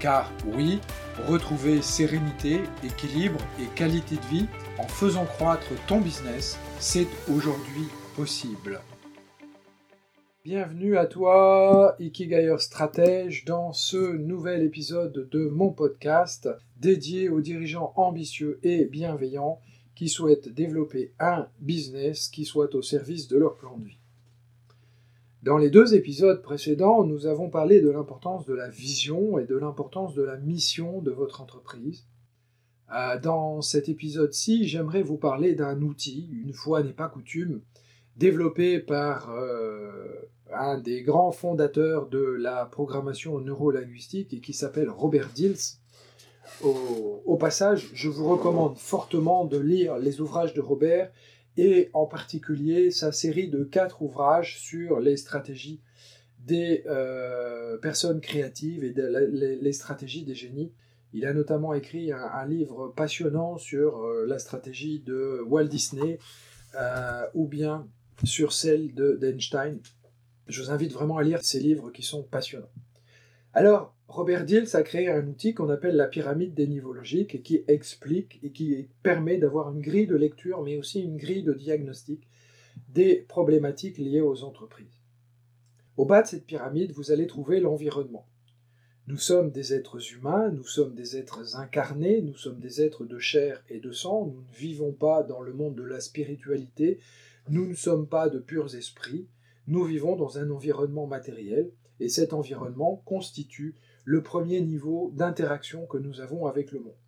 Car oui, retrouver sérénité, équilibre et qualité de vie en faisant croître ton business, c'est aujourd'hui possible. Bienvenue à toi, Ikigayer Stratège, dans ce nouvel épisode de mon podcast dédié aux dirigeants ambitieux et bienveillants qui souhaitent développer un business qui soit au service de leur plan de vie. Dans les deux épisodes précédents, nous avons parlé de l'importance de la vision et de l'importance de la mission de votre entreprise. Euh, dans cet épisode-ci, j'aimerais vous parler d'un outil, une fois n'est pas coutume, développé par euh, un des grands fondateurs de la programmation neurolinguistique et qui s'appelle Robert Dills. Au, au, passage, je vous recommande fortement de lire les ouvrages de Robert et en particulier sa série de quatre ouvrages sur les stratégies des euh, personnes créatives et les, stratégies des génies. Il a notamment écrit un, livre passionnant sur euh, la stratégie de Walt Disney euh, ou bien sur celle d'Einstein. Je vous invite vraiment à lire ces livres qui sont passionnants. Alors, Robert Dills a créé un outil qu'on appelle la pyramide des niveaux logiques et qui explique et qui permet d'avoir une grille de lecture, mais aussi une grille de diagnostic des problématiques liées aux entreprises. Au bas de cette pyramide, vous allez trouver l'environnement. Nous sommes des êtres humains, nous sommes des êtres incarnés, nous sommes des êtres de chair et de sang, nous ne vivons pas dans le monde de la spiritualité, nous ne sommes pas de purs esprits, nous vivons dans un environnement matériel, et cet environnement constitue le premier niveau d'interaction que nous avons avec le monde.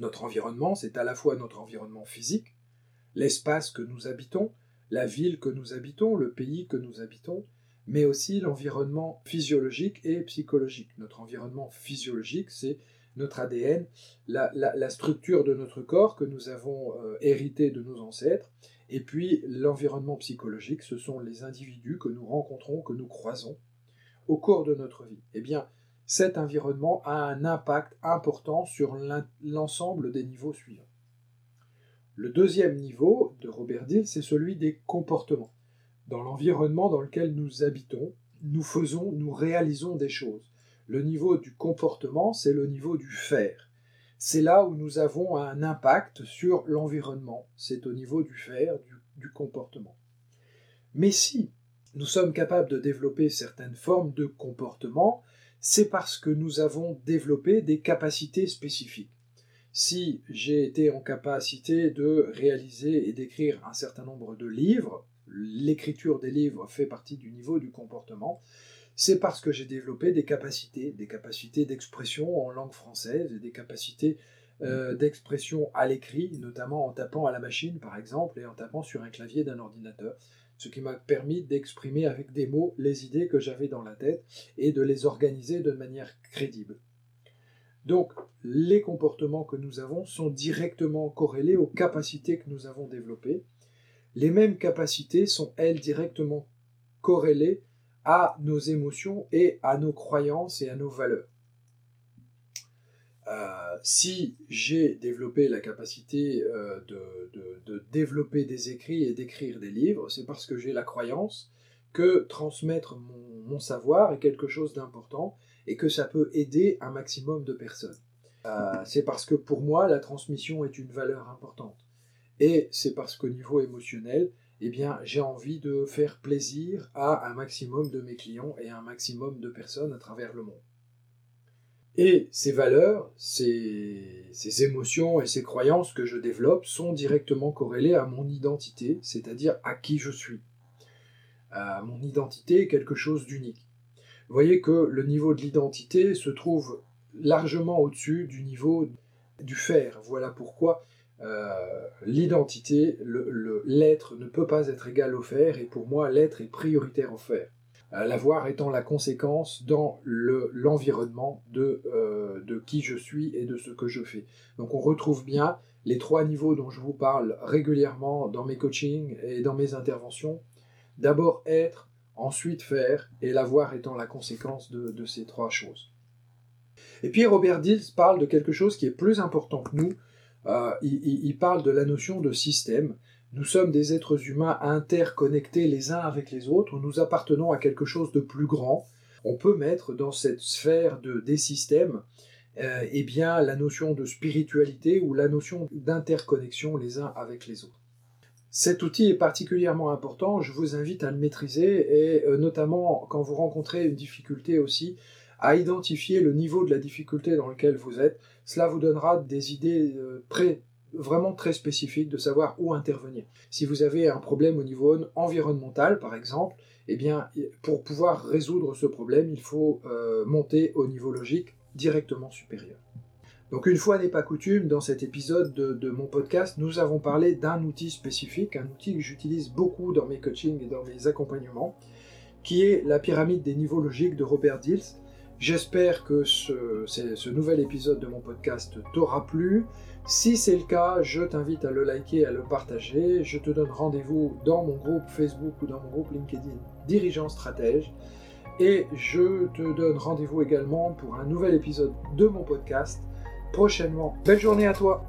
Notre environnement, c'est à la fois notre environnement physique, l'espace que nous habitons, la ville que nous habitons, le pays que nous habitons, mais aussi l'environnement physiologique et psychologique. Notre environnement physiologique, c'est notre ADN, la, structure de notre corps que nous avons euh, hérité de nos ancêtres, et puis l'environnement psychologique, ce sont les individus que nous rencontrons, que nous croisons au cours de notre vie. Eh bien, cet environnement a un impact important sur l'ensemble des niveaux suivants. Le deuxième niveau de Robert Dill, c'est celui des comportements. Dans l'environnement dans lequel nous habitons, nous faisons, nous réalisons des choses. Le niveau du comportement, c'est le niveau du faire. C'est là où nous avons un impact sur l'environnement. C'est au niveau du faire, du, du comportement. Mais si nous sommes capables de développer certaines formes de comportement, c'est parce que nous avons développé des capacités spécifiques. Si j'ai été en capacité de réaliser et d'écrire un certain nombre de livres, l'écriture des livres fait partie du niveau du comportement, c'est parce que j'ai développé des capacités, des capacités d'expression en langue française et des capacités euh, d'expression à l'écrit, notamment en tapant à la machine par exemple et en tapant sur un clavier d'un ordinateur ce qui m'a permis d'exprimer avec des mots les idées que j'avais dans la tête et de les organiser de manière crédible. Donc, les comportements que nous avons sont directement corrélés aux capacités que nous avons développées. Les mêmes capacités sont, elles, directement corrélées à nos émotions et à nos croyances et à nos valeurs. Euh, si j'ai développé la capacité euh, de, développer des écrits et d'écrire des livres, c'est parce que j'ai la croyance que transmettre mon, savoir est quelque chose d'important et que ça peut aider un maximum de personnes. Euh, c'est parce que pour moi, la transmission est une valeur importante. Et c'est parce qu'au niveau émotionnel, eh j'ai envie de faire plaisir à un maximum de mes clients et à un maximum de personnes à travers le monde. Et ces valeurs, ces, émotions et ces croyances que je développe sont directement corrélées à mon identité, c'est-à-dire à qui je suis. mon identité est quelque chose d'unique. Vous voyez que le niveau de l'identité se trouve largement au-dessus du niveau du faire. Voilà pourquoi euh, l'identité, l'être ne peut pas être égal au faire, et pour moi l'être est prioritaire au faire. Euh, l'avoir étant la conséquence dans l'environnement de, euh, de qui je suis et de ce que je fais. Donc on retrouve bien les trois niveaux dont je vous parle régulièrement dans mes coachings et dans mes interventions. D'abord être, ensuite faire, et l'avoir étant la conséquence de, ces trois choses. Et puis Robert Dills parle de quelque chose qui est plus important que nous. Euh, il, parle de la notion de système. Nous sommes des êtres humains interconnectés les uns avec les autres. Nous appartenons à quelque chose de plus grand. On peut mettre dans cette sphère de, des systèmes euh, eh bien, la notion de spiritualité ou la notion d'interconnexion les uns avec les autres. Cet outil est particulièrement important, je vous invite à le maîtriser et euh, notamment quand vous rencontrez une difficulté aussi, à identifier le niveau de la difficulté dans lequel vous êtes. Cela vous donnera des idées euh, vraiment très spécifiques de savoir où intervenir. Si vous avez un problème au niveau environnemental, par exemple, eh bien, pour pouvoir résoudre ce problème, il faut monter au niveau logique directement supérieur. Donc une fois n'est pas coutume, dans cet épisode de, mon podcast, nous avons parlé d'un outil spécifique, un outil que j'utilise beaucoup dans mes coachings et dans mes accompagnements, qui est la pyramide des niveaux logiques de Robert Dills. J'espère que ce, nouvel épisode de mon podcast t'aura plu. Si c'est le cas, je t'invite à le liker, à le partager. Je te donne rendez-vous dans mon groupe Facebook ou dans mon groupe LinkedIn Dirigeant Stratège. Et je te donne rendez-vous également pour un nouvel épisode de mon podcast prochainement. Belle journée à toi